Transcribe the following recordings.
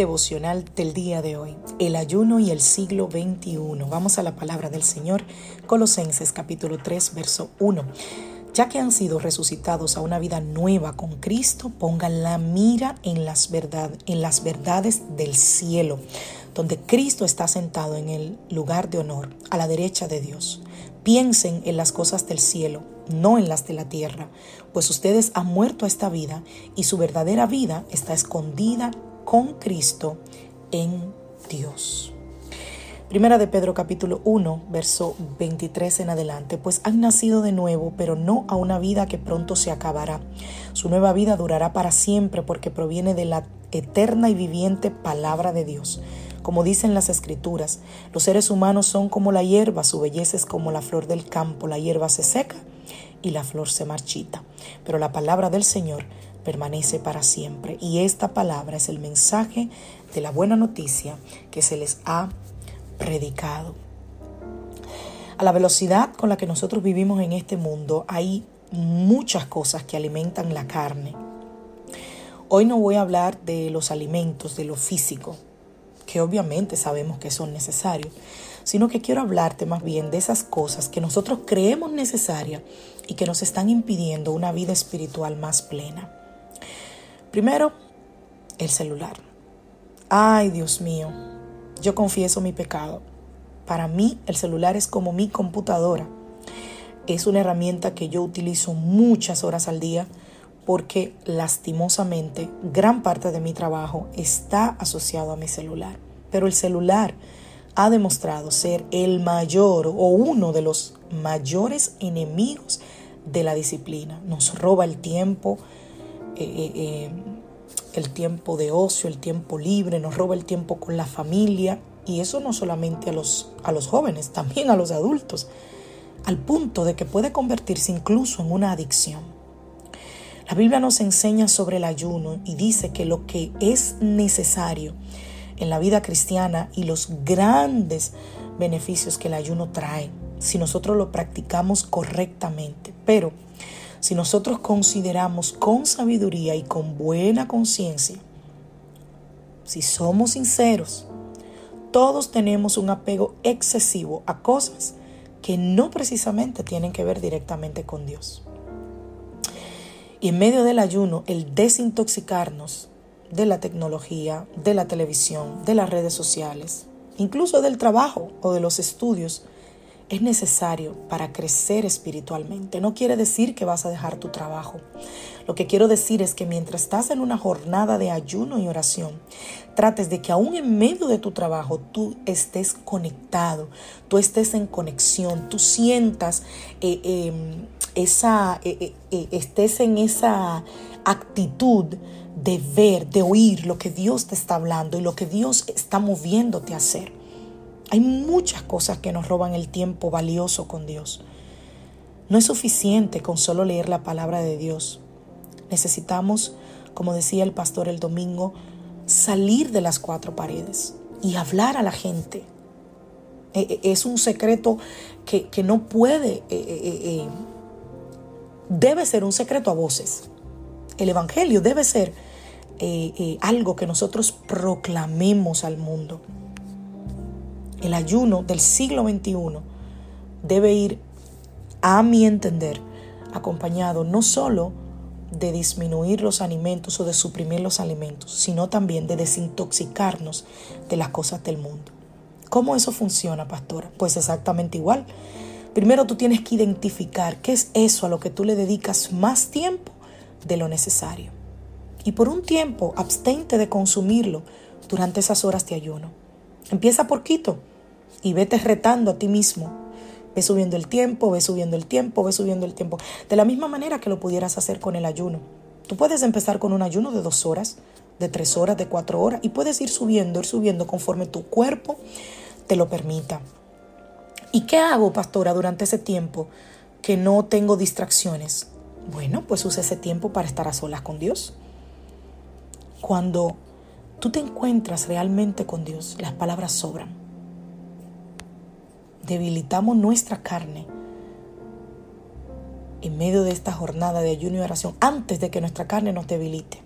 Devocional del día de hoy, el ayuno y el siglo XXI. Vamos a la palabra del Señor, Colosenses capítulo 3, verso 1. Ya que han sido resucitados a una vida nueva con Cristo, pongan la mira en las, verdad, en las verdades del cielo, donde Cristo está sentado en el lugar de honor, a la derecha de Dios. Piensen en las cosas del cielo, no en las de la tierra, pues ustedes han muerto a esta vida y su verdadera vida está escondida con Cristo en Dios. Primera de Pedro capítulo 1, verso 23 en adelante, pues han nacido de nuevo, pero no a una vida que pronto se acabará. Su nueva vida durará para siempre porque proviene de la eterna y viviente palabra de Dios. Como dicen las escrituras, los seres humanos son como la hierba, su belleza es como la flor del campo, la hierba se seca y la flor se marchita. Pero la palabra del Señor permanece para siempre. Y esta palabra es el mensaje de la buena noticia que se les ha predicado. A la velocidad con la que nosotros vivimos en este mundo hay muchas cosas que alimentan la carne. Hoy no voy a hablar de los alimentos, de lo físico, que obviamente sabemos que son necesarios, sino que quiero hablarte más bien de esas cosas que nosotros creemos necesarias y que nos están impidiendo una vida espiritual más plena. Primero, el celular. Ay, Dios mío, yo confieso mi pecado. Para mí el celular es como mi computadora. Es una herramienta que yo utilizo muchas horas al día porque lastimosamente gran parte de mi trabajo está asociado a mi celular. Pero el celular ha demostrado ser el mayor o uno de los mayores enemigos de la disciplina. Nos roba el tiempo, eh, eh, eh, el tiempo de ocio, el tiempo libre, nos roba el tiempo con la familia y eso no solamente a los, a los jóvenes, también a los adultos, al punto de que puede convertirse incluso en una adicción. La Biblia nos enseña sobre el ayuno y dice que lo que es necesario en la vida cristiana y los grandes beneficios que el ayuno trae, si nosotros lo practicamos correctamente. Pero si nosotros consideramos con sabiduría y con buena conciencia, si somos sinceros, todos tenemos un apego excesivo a cosas que no precisamente tienen que ver directamente con Dios. Y en medio del ayuno, el desintoxicarnos de la tecnología, de la televisión, de las redes sociales, incluso del trabajo o de los estudios, es necesario para crecer espiritualmente. No quiere decir que vas a dejar tu trabajo. Lo que quiero decir es que mientras estás en una jornada de ayuno y oración, trates de que aún en medio de tu trabajo tú estés conectado, tú estés en conexión, tú sientas eh, em, esa, eh, eh, estés en esa actitud de ver, de oír lo que Dios te está hablando y lo que Dios está moviéndote a hacer. Hay muchas cosas que nos roban el tiempo valioso con Dios. No es suficiente con solo leer la palabra de Dios. Necesitamos, como decía el pastor el domingo, salir de las cuatro paredes y hablar a la gente. E, e, es un secreto que, no puede, e, debe ser un secreto a voces. El Evangelio debe ser algo que nosotros proclamemos al mundo. El ayuno del siglo XXI debe ir, a mi entender, acompañado no solo de disminuir los alimentos o de suprimir los alimentos, sino también de desintoxicarnos de las cosas del mundo. ¿Cómo eso funciona, pastora? Pues exactamente igual. Primero tú tienes que identificar qué es eso a lo que tú le dedicas más tiempo de lo necesario. Y por un tiempo abstente de consumirlo durante esas horas de ayuno. Empieza por Quito y vete retando a ti mismo. Ve subiendo el tiempo, ve subiendo el tiempo, ve subiendo el tiempo. De la misma manera que lo pudieras hacer con el ayuno. Tú puedes empezar con un ayuno de dos horas, de tres horas, de cuatro horas y puedes ir subiendo, ir subiendo conforme tu cuerpo te lo permita. ¿Y qué hago, pastora, durante ese tiempo que no tengo distracciones? Bueno, pues use ese tiempo para estar a solas con Dios. Cuando tú te encuentras realmente con Dios, las palabras sobran. Debilitamos nuestra carne en medio de esta jornada de ayuno y oración antes de que nuestra carne nos debilite.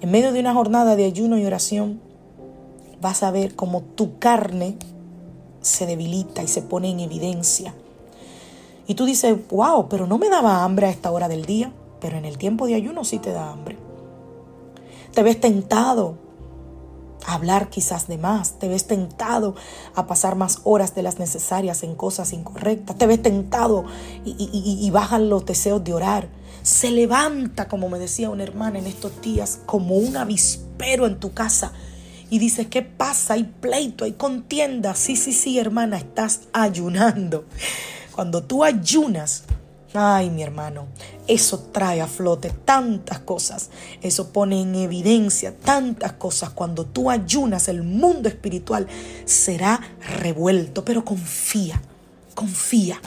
En medio de una jornada de ayuno y oración vas a ver cómo tu carne se debilita y se pone en evidencia. Y tú dices, wow, pero no me daba hambre a esta hora del día, pero en el tiempo de ayuno sí te da hambre. Te ves tentado hablar quizás de más, te ves tentado a pasar más horas de las necesarias en cosas incorrectas, te ves tentado y, y bajan los deseos de orar. Se levanta, como me decía una hermana en estos días, como un avispero en tu casa y dices, ¿qué pasa? Hay pleito, hay contienda. Sí, sí, sí, hermana, estás ayunando. Cuando tú ayunas, ay, mi hermano, eso trae a flote tantas cosas. Eso pone en evidencia tantas cosas. Cuando tú ayunas, el mundo espiritual será revuelto. Pero confía, confía.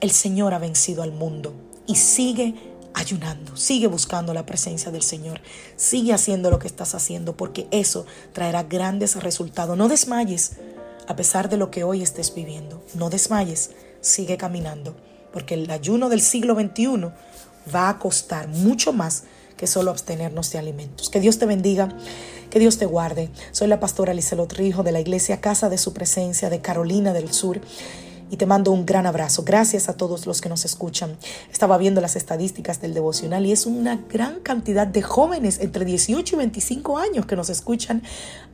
El Señor ha vencido al mundo y sigue ayunando, sigue buscando la presencia del Señor, sigue haciendo lo que estás haciendo porque eso traerá grandes resultados. No desmayes a pesar de lo que hoy estés viviendo, no desmayes, sigue caminando porque el ayuno del siglo XXI va a costar mucho más que solo abstenernos de alimentos. Que Dios te bendiga, que Dios te guarde. Soy la pastora Lizelot Rijo de la iglesia Casa de Su Presencia de Carolina del Sur y te mando un gran abrazo. Gracias a todos los que nos escuchan. Estaba viendo las estadísticas del devocional y es una gran cantidad de jóvenes entre 18 y 25 años que nos escuchan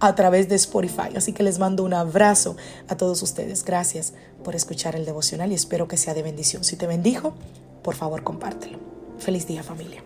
a través de Spotify. Así que les mando un abrazo a todos ustedes. Gracias por escuchar el devocional y espero que sea de bendición. Si te bendijo, por favor compártelo. Feliz día familia.